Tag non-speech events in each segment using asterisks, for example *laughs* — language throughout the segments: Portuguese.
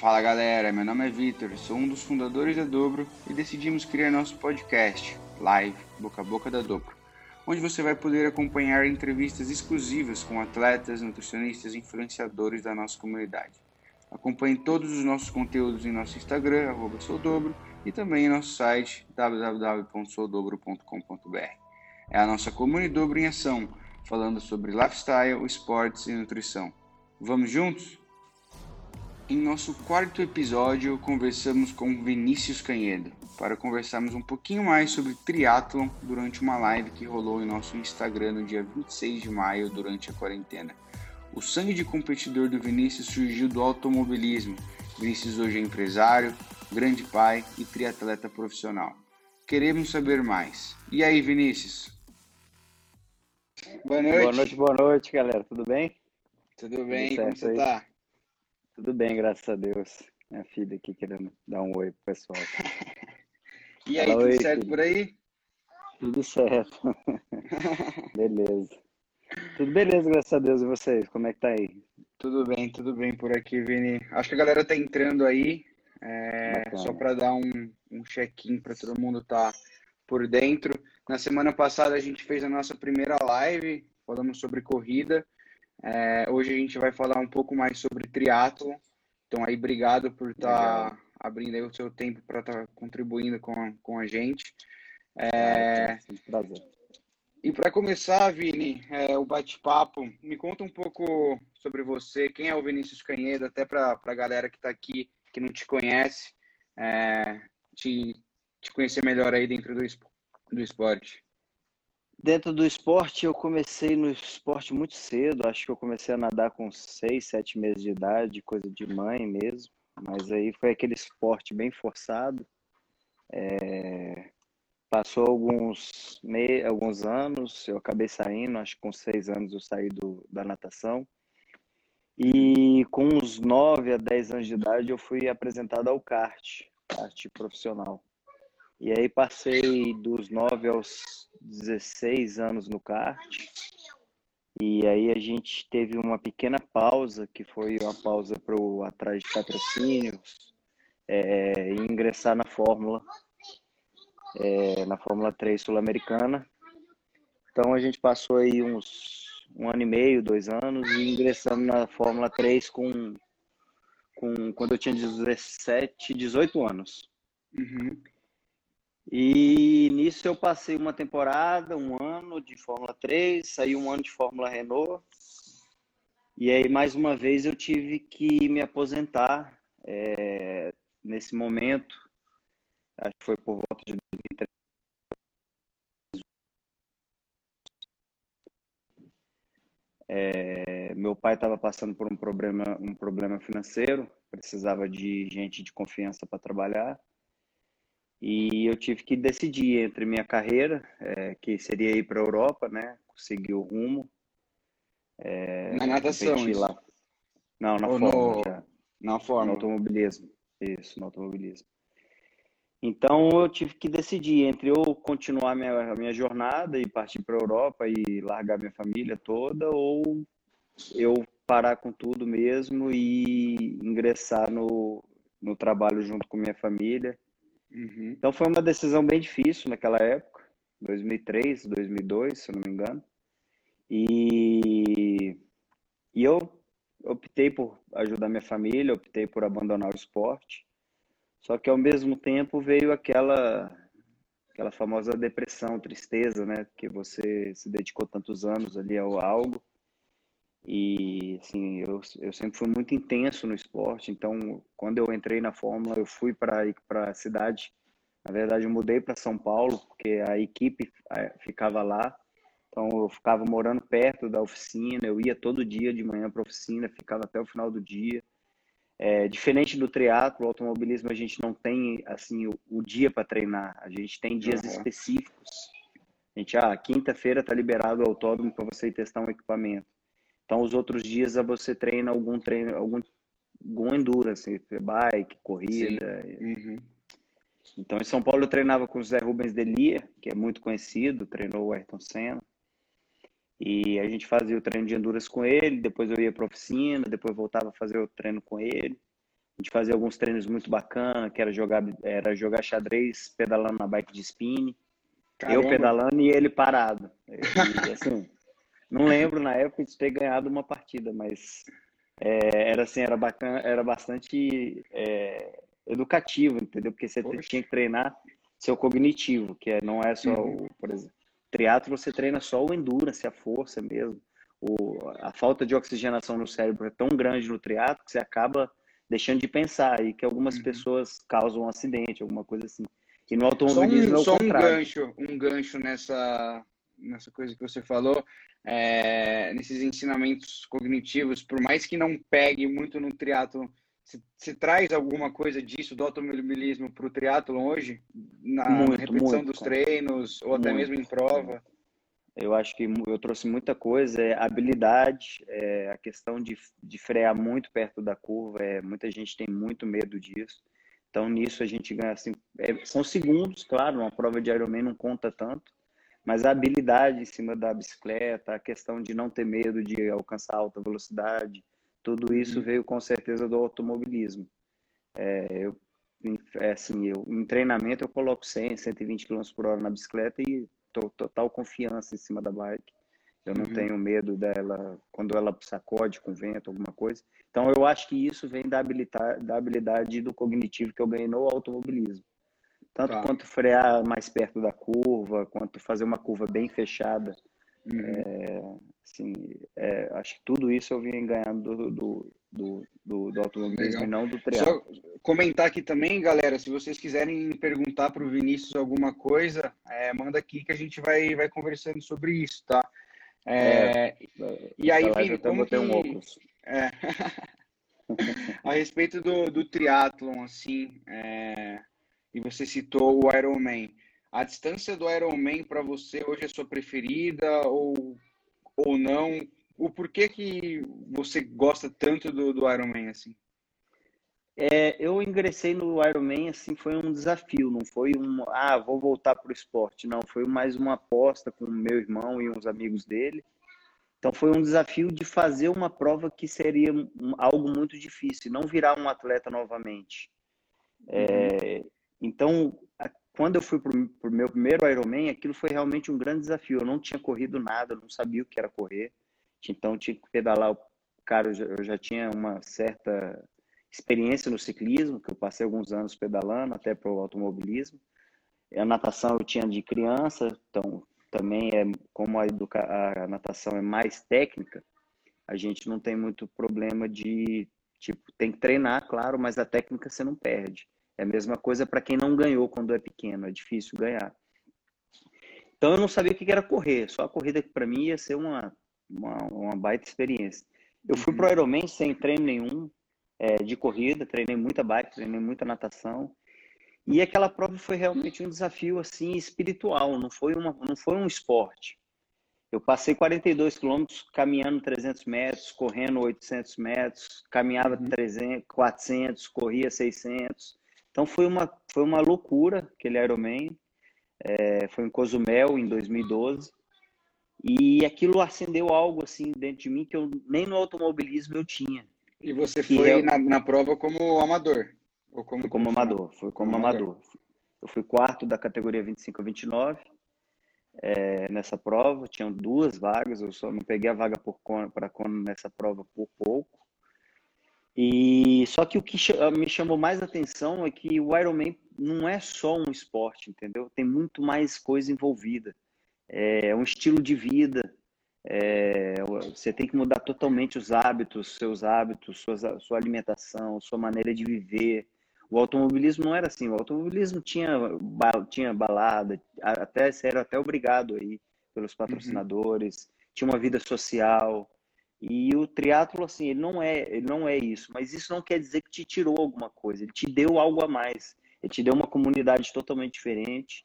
Fala galera, meu nome é Vitor, sou um dos fundadores da Dobro e decidimos criar nosso podcast, Live Boca a Boca da Dobro, onde você vai poder acompanhar entrevistas exclusivas com atletas, nutricionistas e influenciadores da nossa comunidade. Acompanhe todos os nossos conteúdos em nosso Instagram, soudobro, e também em nosso site www.soudobro.com.br. É a nossa comunidade Dobro em ação, falando sobre lifestyle, esportes e nutrição. Vamos juntos? Em nosso quarto episódio, conversamos com Vinícius Canhedo para conversarmos um pouquinho mais sobre triatlon durante uma live que rolou em nosso Instagram no dia 26 de maio durante a quarentena. O sangue de competidor do Vinícius surgiu do automobilismo. Vinícius hoje é empresário, grande pai e triatleta profissional. Queremos saber mais. E aí, Vinícius? Boa noite. Boa noite, boa noite, galera. Tudo bem? Tudo bem, Tudo como você tá? Tudo bem, graças a Deus. Minha filha aqui querendo dar um oi pro pessoal. *laughs* e aí, Fala, tudo oi, certo filho. por aí? Tudo certo. *laughs* beleza. Tudo beleza, graças a Deus. E vocês, como é que tá aí? Tudo bem, tudo bem por aqui, Vini. Acho que a galera tá entrando aí. É, só para dar um, um check-in para todo mundo tá por dentro. Na semana passada a gente fez a nossa primeira live, falamos sobre corrida. É, hoje a gente vai falar um pouco mais sobre triatlo. Então aí, obrigado por estar tá abrindo aí o seu tempo para estar tá contribuindo com, com a gente. É... Prazer. E para começar, Vini, é, o bate-papo, me conta um pouco sobre você, quem é o Vinícius Canhedo, até para a galera que está aqui, que não te conhece, é, te, te conhecer melhor aí dentro do, do esporte. Dentro do esporte, eu comecei no esporte muito cedo. Acho que eu comecei a nadar com seis, sete meses de idade, coisa de mãe mesmo. Mas aí foi aquele esporte bem forçado. É... Passou alguns, me... alguns anos, eu acabei saindo, acho que com seis anos eu saí do... da natação. E com uns nove a dez anos de idade eu fui apresentado ao kart, kart profissional. E aí passei dos 9 aos 16 anos no kart. E aí a gente teve uma pequena pausa, que foi uma pausa para o atrás de patrocínios é, e ingressar na Fórmula, é, na Fórmula 3 Sul-Americana. Então a gente passou aí uns um ano e meio, dois anos, e ingressamos na Fórmula 3 com, com quando eu tinha 17, 18 anos. Uhum. E nisso eu passei uma temporada, um ano de Fórmula 3, saí um ano de Fórmula Renault. E aí, mais uma vez, eu tive que me aposentar é, nesse momento. Acho que foi por volta de 2003. É, meu pai estava passando por um problema, um problema financeiro, precisava de gente de confiança para trabalhar. E eu tive que decidir entre minha carreira, é, que seria ir para a Europa, né? Conseguir o rumo. É, na natação, lá. Não, na Ou forma. No... Já. Na forma. No automobilismo. Isso, no automobilismo. Então eu tive que decidir entre eu continuar minha, minha jornada e partir para a Europa e largar minha família toda, ou eu parar com tudo mesmo e ingressar no, no trabalho junto com minha família Uhum. Então foi uma decisão bem difícil naquela época, 2003, 2002, se não me engano. E, e eu optei por ajudar minha família, optei por abandonar o esporte. Só que ao mesmo tempo veio aquela aquela famosa depressão, tristeza, né? Que você se dedicou tantos anos ali ao algo e assim, eu, eu sempre fui muito intenso no esporte, então quando eu entrei na Fórmula, eu fui para a cidade. Na verdade, eu mudei para São Paulo, porque a equipe ficava lá. Então eu ficava morando perto da oficina, eu ia todo dia de manhã para a oficina, ficava até o final do dia. É, diferente do triatlo, o automobilismo a gente não tem assim o, o dia para treinar, a gente tem dias uhum. específicos. A gente, ah, quinta-feira está liberado o autódromo para você testar um equipamento. Então, os outros dias você treina algum treino, algum, algum endurance, bike, corrida. Uhum. Então, em São Paulo, eu treinava com o Zé Rubens Delia, que é muito conhecido, treinou o Ayrton Senna. E a gente fazia o treino de endurance com ele, depois eu ia para a oficina, depois voltava a fazer o treino com ele. A gente fazia alguns treinos muito bacanas, que era jogar, era jogar xadrez pedalando na bike de spin. Caramba. Eu pedalando e ele parado. E, assim, não lembro na época de ter ganhado uma partida, mas é, era assim, era bacana, era bastante é, educativo, entendeu? Porque você Poxa. tinha que treinar seu cognitivo, que é, não é só uhum. o, por exemplo, triatlo você treina só o endurance, a força mesmo. O, a falta de oxigenação no cérebro é tão grande no triatlo que você acaba deixando de pensar e que algumas uhum. pessoas causam um acidente, alguma coisa assim. E no automobilismo só um, é o só um gancho, um gancho nessa nessa coisa que você falou, é, nesses ensinamentos cognitivos, por mais que não pegue muito no triatlo, se, se traz alguma coisa disso do automobilismo para o triatlo hoje, na muito, repetição muito, dos treinos ou até mesmo em prova? Eu acho que eu trouxe muita coisa, é habilidade, é a questão de, de frear muito perto da curva, é, muita gente tem muito medo disso. Então, nisso a gente ganha, assim, é, são segundos, claro, uma prova de Ironman não conta tanto, mas a habilidade em cima da bicicleta, a questão de não ter medo de alcançar alta velocidade, tudo isso uhum. veio com certeza do automobilismo. É, eu, é assim, eu, em treinamento eu coloco 100, 120 km por hora na bicicleta e tô total confiança em cima da bike. Eu não uhum. tenho medo dela quando ela sacode com vento, alguma coisa. Então eu acho que isso vem da habilidade, da habilidade do cognitivo que eu ganhei no automobilismo. Tanto tá. quanto frear mais perto da curva, quanto fazer uma curva bem fechada. Uhum. É, assim, é, acho que tudo isso eu vim ganhando do, do, do, do, do automobilismo Legal. e não do triatlo. Só comentar aqui também, galera, se vocês quiserem perguntar para o Vinícius alguma coisa, é, manda aqui que a gente vai, vai conversando sobre isso, tá? É, é e aí, Vini, como que... Um óculos. É. *laughs* a respeito do, do triatlon, assim, é, e você citou o Ironman. A distância do Ironman para você hoje é sua preferida ou, ou não? O porquê que você gosta tanto do, do Ironman assim? É, eu ingressei no Ironman assim foi um desafio, não foi um ah vou voltar para o esporte, não foi mais uma aposta com meu irmão e uns amigos dele. Então foi um desafio de fazer uma prova que seria algo muito difícil, não virar um atleta novamente. É, uhum. Então quando eu fui para o meu primeiro Ironman, aquilo foi realmente um grande desafio. Eu não tinha corrido nada, não sabia o que era correr. Então tinha que pedalar. Cara, eu já, eu já tinha uma certa experiência no ciclismo, que eu passei alguns anos pedalando, até para o automobilismo. A natação eu tinha de criança, então também é como a, educa a natação é mais técnica, a gente não tem muito problema de tipo tem que treinar, claro, mas a técnica você não perde. É a mesma coisa para quem não ganhou quando é pequeno, é difícil ganhar. Então eu não sabia o que era correr, só a corrida para mim ia ser uma, uma, uma, baita experiência. Eu fui pro uhum. Ironman sem treino nenhum é, de corrida, treinei muita bike, treinei muita natação. E aquela prova foi realmente um desafio assim espiritual, não foi, uma, não foi um esporte. Eu passei 42 quilômetros caminhando 300 metros, correndo 800 metros, caminhava 300, uhum. 400, corria 600. Então foi uma, foi uma loucura aquele Ironman. É, foi em Cozumel, em 2012. E aquilo acendeu algo assim dentro de mim que eu nem no automobilismo eu tinha. E você foi eu, na, na, prova como amador? Ou como, como amador, foi como, como amador. amador. Eu fui quarto da categoria 25 a 29 é, nessa prova. Tinham duas vagas, eu só não peguei a vaga para Kona nessa prova por pouco. E só que o que me chamou mais atenção é que o Ironman não é só um esporte, entendeu? Tem muito mais coisa envolvida. É um estilo de vida. É, você tem que mudar totalmente os hábitos, seus hábitos, sua, sua alimentação, sua maneira de viver. O automobilismo não era assim. O automobilismo tinha, tinha balada, até era até obrigado aí pelos uhum. patrocinadores, uhum. tinha uma vida social. E o triatlo assim, ele não é, ele não é isso, mas isso não quer dizer que te tirou alguma coisa, ele te deu algo a mais. Ele te deu uma comunidade totalmente diferente,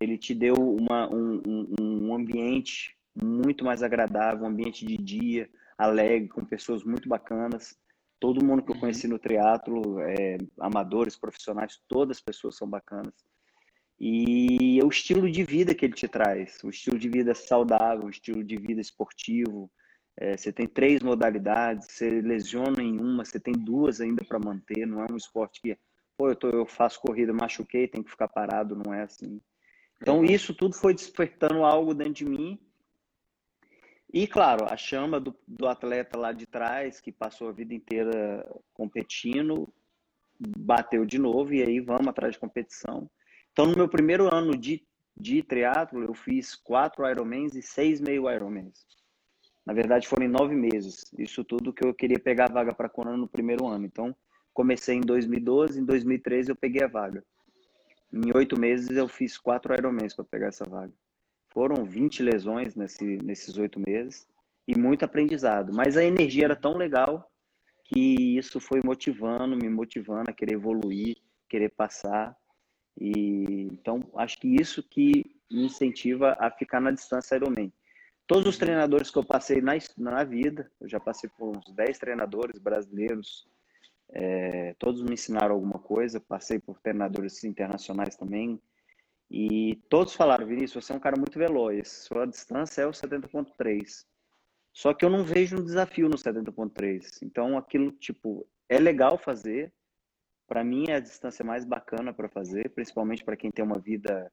ele te deu uma, um, um, um ambiente muito mais agradável, um ambiente de dia, alegre, com pessoas muito bacanas. Todo mundo que eu conheci no triatlo, é, amadores, profissionais, todas as pessoas são bacanas. E é o estilo de vida que ele te traz, o estilo de vida saudável, o estilo de vida esportivo, É, você tem três modalidades, você lesiona em uma, você tem duas ainda para manter. Não é um esporte que, pô, eu, tô, eu faço corrida, machuquei, tem que ficar parado, não é assim. Então, isso tudo foi despertando algo dentro de mim. E, claro, a chama do, do atleta lá de trás, que passou a vida inteira competindo, bateu de novo e aí vamos atrás de competição. Então, no meu primeiro ano de, de triatlo, eu fiz quatro Ironmans e seis meio Ironmans. Na verdade, foram em nove meses. Isso tudo que eu queria pegar a vaga para Conan no primeiro ano. Então, comecei em 2012, em 2013 eu peguei a vaga. Em oito meses eu fiz quatro Ironmans para pegar essa vaga. Foram 20 lesões nesse, nesses oito meses e muito aprendizado. Mas a energia era tão legal que isso foi motivando, me motivando a querer evoluir, querer passar. E então acho que isso que me incentiva a ficar na distância Ironman. Todos os treinadores que eu passei na, na vida, eu já passei por uns 10 treinadores brasileiros, é, todos me ensinaram alguma coisa, passei por treinadores internacionais também, e todos falaram, Vinícius, você é um cara muito veloz, sua distância é o 70.3. Só que eu não vejo um desafio no 70.3. Então aquilo, tipo, é legal fazer. Para mim é a distância mais bacana para fazer, principalmente para quem tem uma vida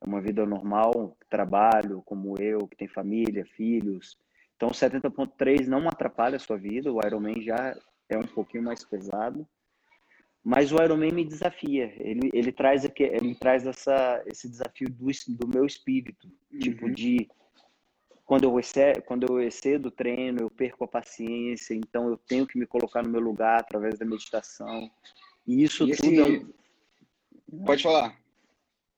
uma vida normal, trabalho, como eu, que tem família, filhos. Então, o 70.3 não atrapalha a sua vida, o Ironman já é um pouquinho mais pesado, mas o Ironman me desafia, ele, ele traz, aqui, ele traz essa, esse desafio do, do meu espírito, tipo uhum. tipo de quando eu, excedo, quando eu excedo o treino, eu perco a paciência, então eu tenho que me colocar no meu lugar através da meditação. E isso e tudo. Esse... É... Pode falar.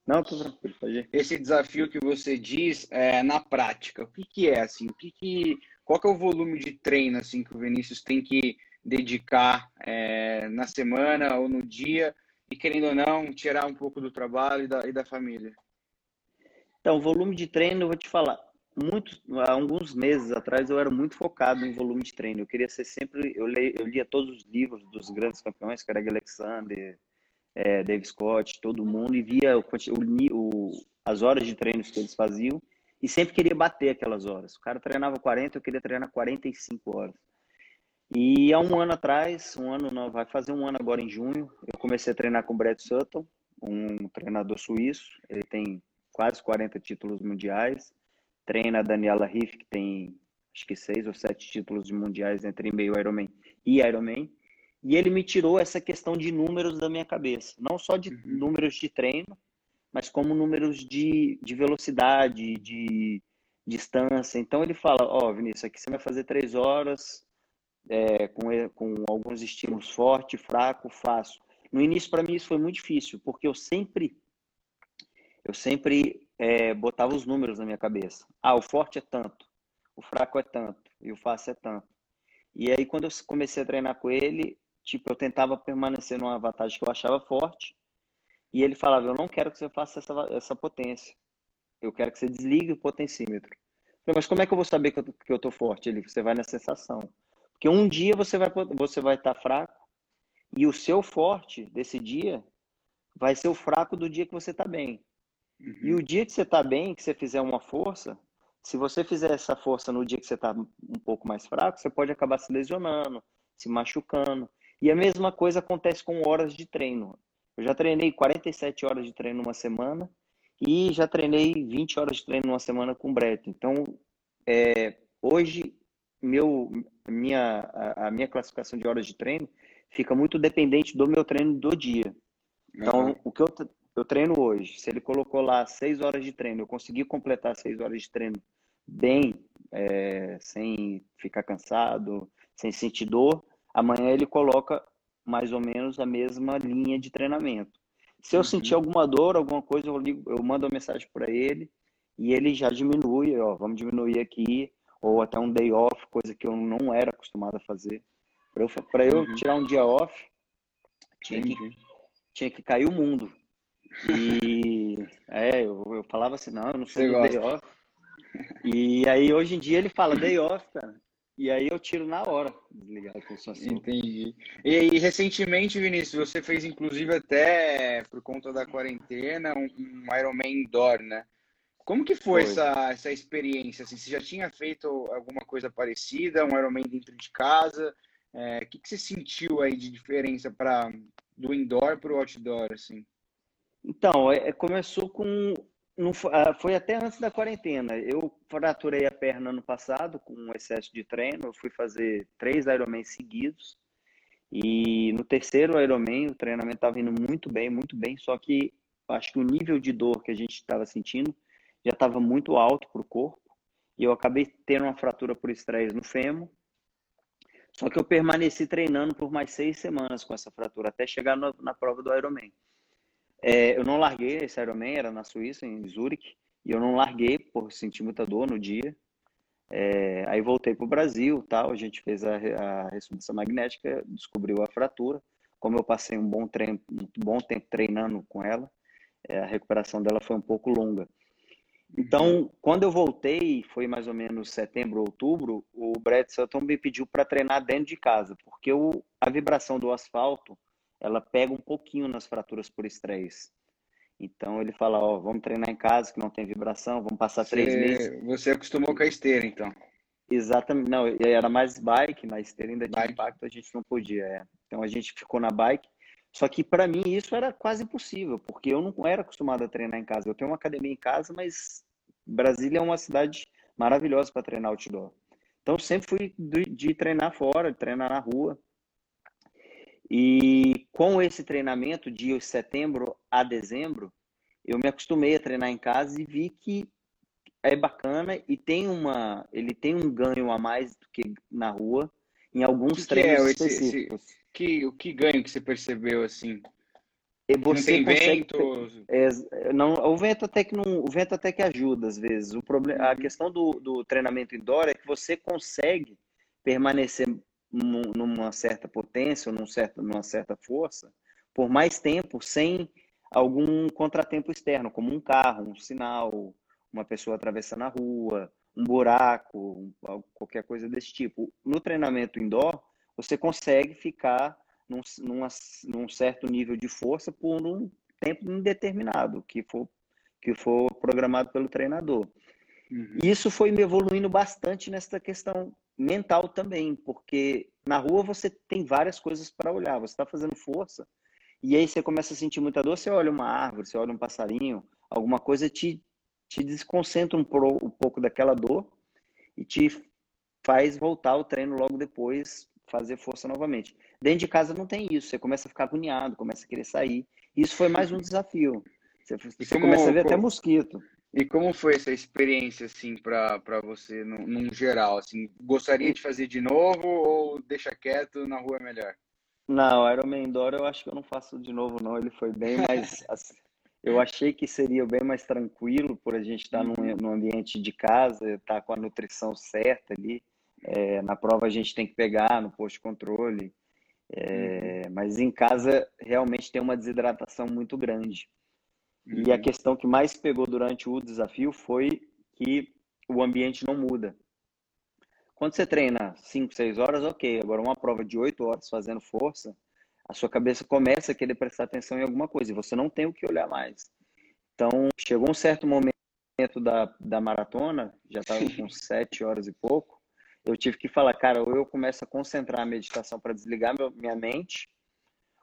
Não, tô tranquilo, pode ir. Esse desafio que você diz é, na prática, o que, que é assim? O que, que qual que é o volume de treino assim que o Vinícius tem que dedicar é, na semana ou no dia e querendo ou não tirar um pouco do trabalho e da, e da família? Então, volume de treino, eu vou te falar, muito, há alguns meses atrás eu era muito focado em volume de treino. Eu queria ser sempre, eu, eu lia todos os livros dos grandes campeões, Craig Alexander, é, Dave Scott, todo mundo, e via o, o, as horas de treinos que eles faziam e sempre queria bater aquelas horas. O cara treinava 40, eu queria treinar 45 horas. E há um ano atrás, um ano não, vai fazer um ano agora em junho, eu comecei a treinar com o Brad Sutton, um treinador suíço. Ele tem quase 40 títulos mundiais. Treina a Daniela Riff, que tem acho que seis ou sete títulos mundiais entre meio Ironman e Ironman. E ele me tirou essa questão de números da minha cabeça. Não só de uhum. números de treino, mas como números de, de velocidade, de distância. Então ele fala, ó, oh, Vinícius, aqui você vai fazer três horas é, com, com alguns estímulos forte, fraco, fácil. No início, para mim, isso foi muito difícil, porque eu sempre eu sempre é, botava os números na minha cabeça. Ah, o forte é tanto, o fraco é tanto e o fácil é tanto. E aí, quando eu comecei a treinar com ele, tipo, eu tentava permanecer numa vantagem que eu achava forte. E ele falava: Eu não quero que você faça essa, essa potência. Eu quero que você desligue o potencímetro. Eu falei, mas como é que eu vou saber que eu, que eu tô forte? Ele, você vai na sensação. Porque um dia você vai você vai estar tá fraco e o seu forte desse dia vai ser o fraco do dia que você está bem. Uhum. E o dia que você está bem, que você fizer uma força, se você fizer essa força no dia que você está um pouco mais fraco, você pode acabar se lesionando, se machucando. E a mesma coisa acontece com horas de treino. Eu já treinei 47 horas de treino numa semana e já treinei 20 horas de treino numa semana com o Brett. Então, é, hoje, meu, minha, a, a, minha classificação de horas de treino fica muito dependente do meu treino do dia. Então, uhum. o que eu, eu treino hoje, se ele colocou lá 6 horas de treino, eu consegui completar 6 horas de treino bem, é, sem ficar cansado, sem sentir dor, amanhã ele coloca mais ou menos a mesma linha de treinamento. Se eu uhum. sentir alguma dor, alguma coisa, eu, ligo, eu mando uma mensagem para ele e ele já diminui, ó, vamos diminuir aqui, ou até um day off, coisa que eu não era acostumado a fazer. Para eu, pra eu uhum. tirar um dia off, tinha que, tinha que cair o mundo. E é, eu, eu falava assim, não, eu não sou day off. E aí hoje em dia ele fala day off, cara. E aí eu tiro na hora desligar a pulsação. Entendi. E aí, recentemente, Vinícius, você fez inclusive até, por conta da quarentena, um, um Ironman indoor, né? Como que foi, foi, Essa, essa experiência? Assim, você já tinha feito alguma coisa parecida, um Ironman dentro de casa? É, o que, que você sentiu aí de diferença para do indoor para o outdoor? Assim? Então, é, é começou com. Não, ah, foi até antes da quarentena. Eu fraturei a perna ano passado com um excesso de treino. Eu fui fazer três Ironman seguidos. E no terceiro Ironman, o treinamento estava indo muito bem, muito bem. Só que acho que o nível de dor que a gente estava sentindo já estava muito alto para o corpo. E eu acabei tendo uma fratura por estresse no fêmur. Só que eu permaneci treinando por mais seis semanas com essa fratura, até chegar no, na prova do Ironman. É, eu não larguei esse Ironman, era na Suíça, em Zurich, e eu não larguei por sentir muita dor no dia. É, aí voltei para o Brasil, tal, a gente fez a, a, ressonância magnética, descobriu a fratura. Como eu passei um bom, treino, um bom tempo treinando com ela, é, a recuperação dela foi um pouco longa. Então, quando eu voltei, foi mais ou menos setembro, outubro, o Brett Sutton me pediu para treinar dentro de casa, porque o, a vibração do asfalto, ela pega um pouquinho nas fraturas por estresse. Então ele fala, ó, vamos treinar em casa que não tem vibração, vamos passar você, três meses. Você acostumou com a esteira, então? Exatamente, não, era mais bike, na esteira ainda tinha impacto, a gente não podia. É. Então a gente ficou na bike. Só que para mim isso era quase impossível, porque eu não era acostumado a treinar em casa. Eu tenho uma academia em casa, mas Brasília é uma cidade maravilhosa para treinar outdoor. Então sempre fui de, de treinar fora, de treinar na rua. E com esse treinamento de setembro a dezembro, eu me acostumei a treinar em casa e vi que é bacana e tem uma, ele tem um ganho a mais do que na rua em alguns que treinos que é específicos. Esse, que, o que ganho que você percebeu assim? Você não tem vento? É, não, o vento até que não, o vento até que ajuda às vezes. O problema, a uhum. questão do, do treinamento indoor é que você consegue permanecer numa certa potência ou num certo, numa certa força por mais tempo sem algum contratempo externo, como um carro, um sinal, uma pessoa atravessando a rua, um buraco, qualquer coisa desse tipo. No treinamento indoor, você consegue ficar num, numa, num certo nível de força por um tempo indeterminado, que for, que for programado pelo treinador. Uhum. Isso foi me evoluindo bastante nessa questão mental também, porque na rua você tem várias coisas para olhar, você está fazendo força, e aí você começa a sentir muita dor, você olha uma árvore, você olha um passarinho, alguma coisa te, te desconcentra um, pro, um pouco daquela dor e te faz voltar ao treino logo depois, fazer força novamente. Dentro de casa não tem isso, você começa a ficar agoniado, começa a querer sair. Isso foi mais um desafio. Você, você como, começa a ver como, até mosquito. E como foi essa experiência, assim, para você, num, num, geral? Assim, gostaria de fazer de novo ou deixa quieto, na rua é melhor? Não, Ironman Indoor eu acho que eu não faço de novo, não. Ele foi bem mais... *laughs* assim, eu achei que seria bem mais tranquilo por a gente estar num, uhum. num ambiente de casa, estar com a nutrição certa ali. É, na prova a gente tem que pegar no posto de controle. É, uhum. Mas em casa realmente tem uma desidratação muito grande. Uhum. E a questão que mais pegou durante o desafio foi que o ambiente não muda. Quando você treina 5, 6 horas, ok. Agora, uma prova de 8 horas fazendo força, a sua cabeça começa a querer prestar atenção em alguma coisa e você não tem o que olhar mais. Então, chegou um certo momento da, da maratona, já estava *laughs* com 7 horas e pouco, eu tive que falar, cara, ou eu começo a concentrar a meditação para desligar meu, minha mente,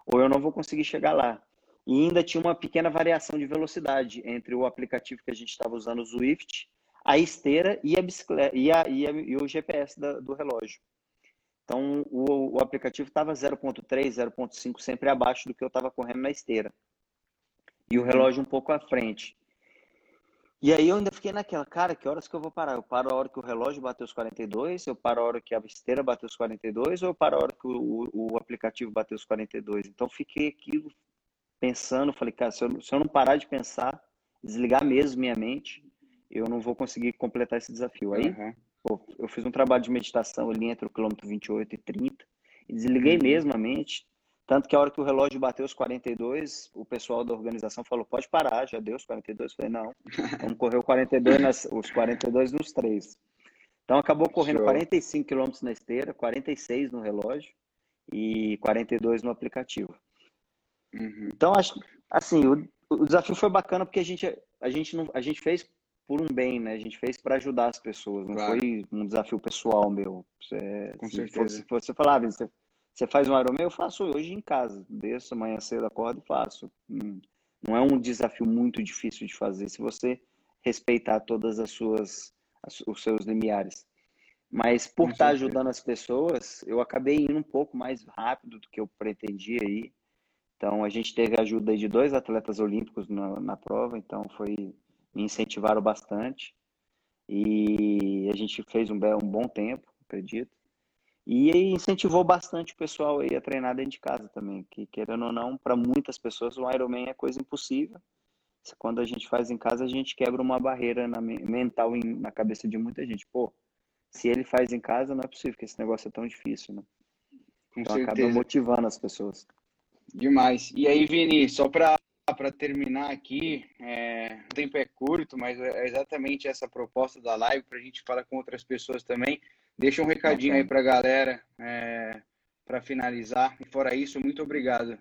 ou eu não vou conseguir chegar lá. E ainda tinha uma pequena variação de velocidade entre o aplicativo que a gente estava usando, o Zwift, a esteira e a bicicleta e, a, e, a, e o GPS da, do relógio. Então o, o aplicativo estava 0.3, 0.5 sempre abaixo do que eu estava correndo na esteira. E o relógio um pouco à frente. E aí eu ainda fiquei naquela, cara, que horas que eu vou parar? Eu paro a hora que o relógio bateu os 42, eu paro a hora que a esteira bateu os 42, ou eu paro a hora que o, o, o aplicativo bateu os 42? Então fiquei aquilo pensando, falei, cara, se eu, se eu não parar de pensar, desligar mesmo minha mente, eu não vou conseguir completar esse desafio. Aí, uhum. pô, eu fiz um trabalho de meditação ali entre o quilômetro 28 e 30, e desliguei uhum. mesmo a mente, tanto que a hora que o relógio bateu os 42, o pessoal da organização falou, pode parar, já deu os 42. Eu falei, não, vamos correr o 42 nas, os 42 nos três. Então acabou correndo Show. 45 quilômetros na esteira, 46 no relógio e 42 no aplicativo. Uhum. Então, acho assim, o, o, desafio foi bacana porque a gente, a gente, não, a gente fez por um bem, né? A gente fez para ajudar as pessoas, não claro. foi um desafio pessoal meu. Você, Com se certeza. Se você falar, ah, você, você faz um Ironman, eu faço hoje em casa. Desço amanhã cedo, acordo e faço. Hum, não é um desafio muito difícil de fazer se você respeitar todas as suas os seus limiares. Mas por estar tá ajudando as pessoas, eu acabei indo um pouco mais rápido do que eu pretendia ir. Então a gente teve a ajuda de dois atletas olímpicos na, na prova, então foi me incentivaram bastante e a gente fez um, um bom tempo, acredito. E incentivou bastante o pessoal a treinar dentro de casa também, que querendo ou não, para muitas pessoas o Ironman é coisa impossível. Quando a gente faz em casa, a gente quebra uma barreira na, mental em, na cabeça de muita gente. Pô, se ele faz em casa, não é possível que esse negócio é tão difícil, né? Com então certeza. acaba motivando as pessoas. Demais. E aí, Vini, só para para terminar aqui, é, o tempo é curto, mas é exatamente essa proposta da live para a gente falar com outras pessoas também. Deixa um recadinho aí para a galera é, para finalizar. E fora isso, muito obrigado.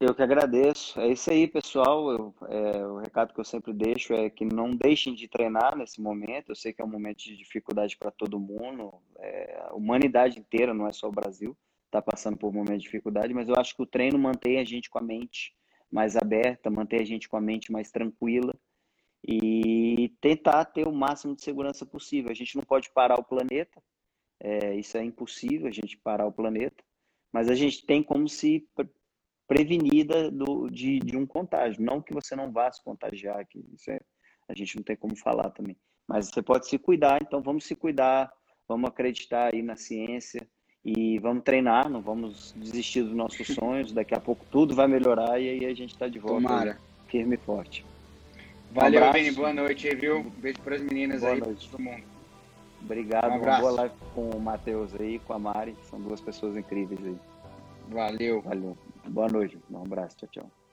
Eu que agradeço. É isso aí, pessoal. Eu, é, o recado que eu sempre deixo é que não deixem de treinar nesse momento. Eu sei que é um momento de dificuldade para todo mundo. É, a humanidade inteira, não é só o Brasil, está passando por um momento de dificuldade, mas eu acho que o treino mantém a gente com a mente mais aberta, mantém a gente com a mente mais tranquila e tentar ter o máximo de segurança possível. A gente não pode parar o planeta, é, isso é impossível a gente parar o planeta, mas a gente tem como se prevenida do, de, de um contágio. Não que você não vá se contagiar, que isso é, a gente não tem como falar também. Mas você pode se cuidar, então vamos se cuidar, vamos acreditar aí na ciência e vamos treinar, não vamos desistir dos nossos sonhos. Daqui a pouco tudo vai melhorar e aí a gente está de volta Tomara. firme e forte. Valeu, um Vini. Boa noite viu? Beijo para as meninas Boa aí, noite. todo mundo. Obrigado. Um uma boa live com o Matheus aí, com a Mari. São duas pessoas incríveis aí. Valeu. Valeu. Boa noite. Um abraço. Tchau, tchau.